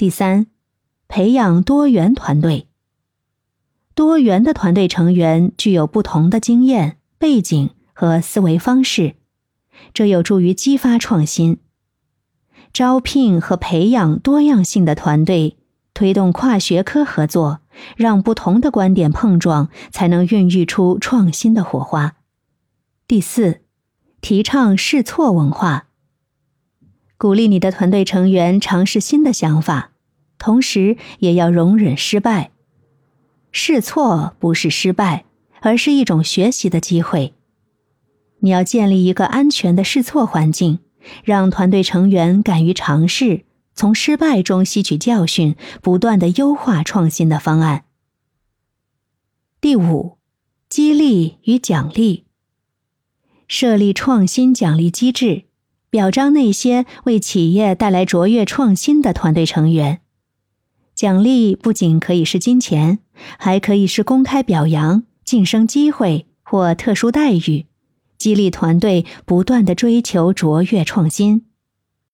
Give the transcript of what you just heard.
第三，培养多元团队。多元的团队成员具有不同的经验、背景和思维方式，这有助于激发创新。招聘和培养多样性的团队，推动跨学科合作，让不同的观点碰撞，才能孕育出创新的火花。第四，提倡试错文化，鼓励你的团队成员尝试新的想法，同时也要容忍失败。试错不是失败，而是一种学习的机会。你要建立一个安全的试错环境。让团队成员敢于尝试，从失败中吸取教训，不断的优化创新的方案。第五，激励与奖励。设立创新奖励机制，表彰那些为企业带来卓越创新的团队成员。奖励不仅可以是金钱，还可以是公开表扬、晋升机会或特殊待遇。激励团队不断的追求卓越创新。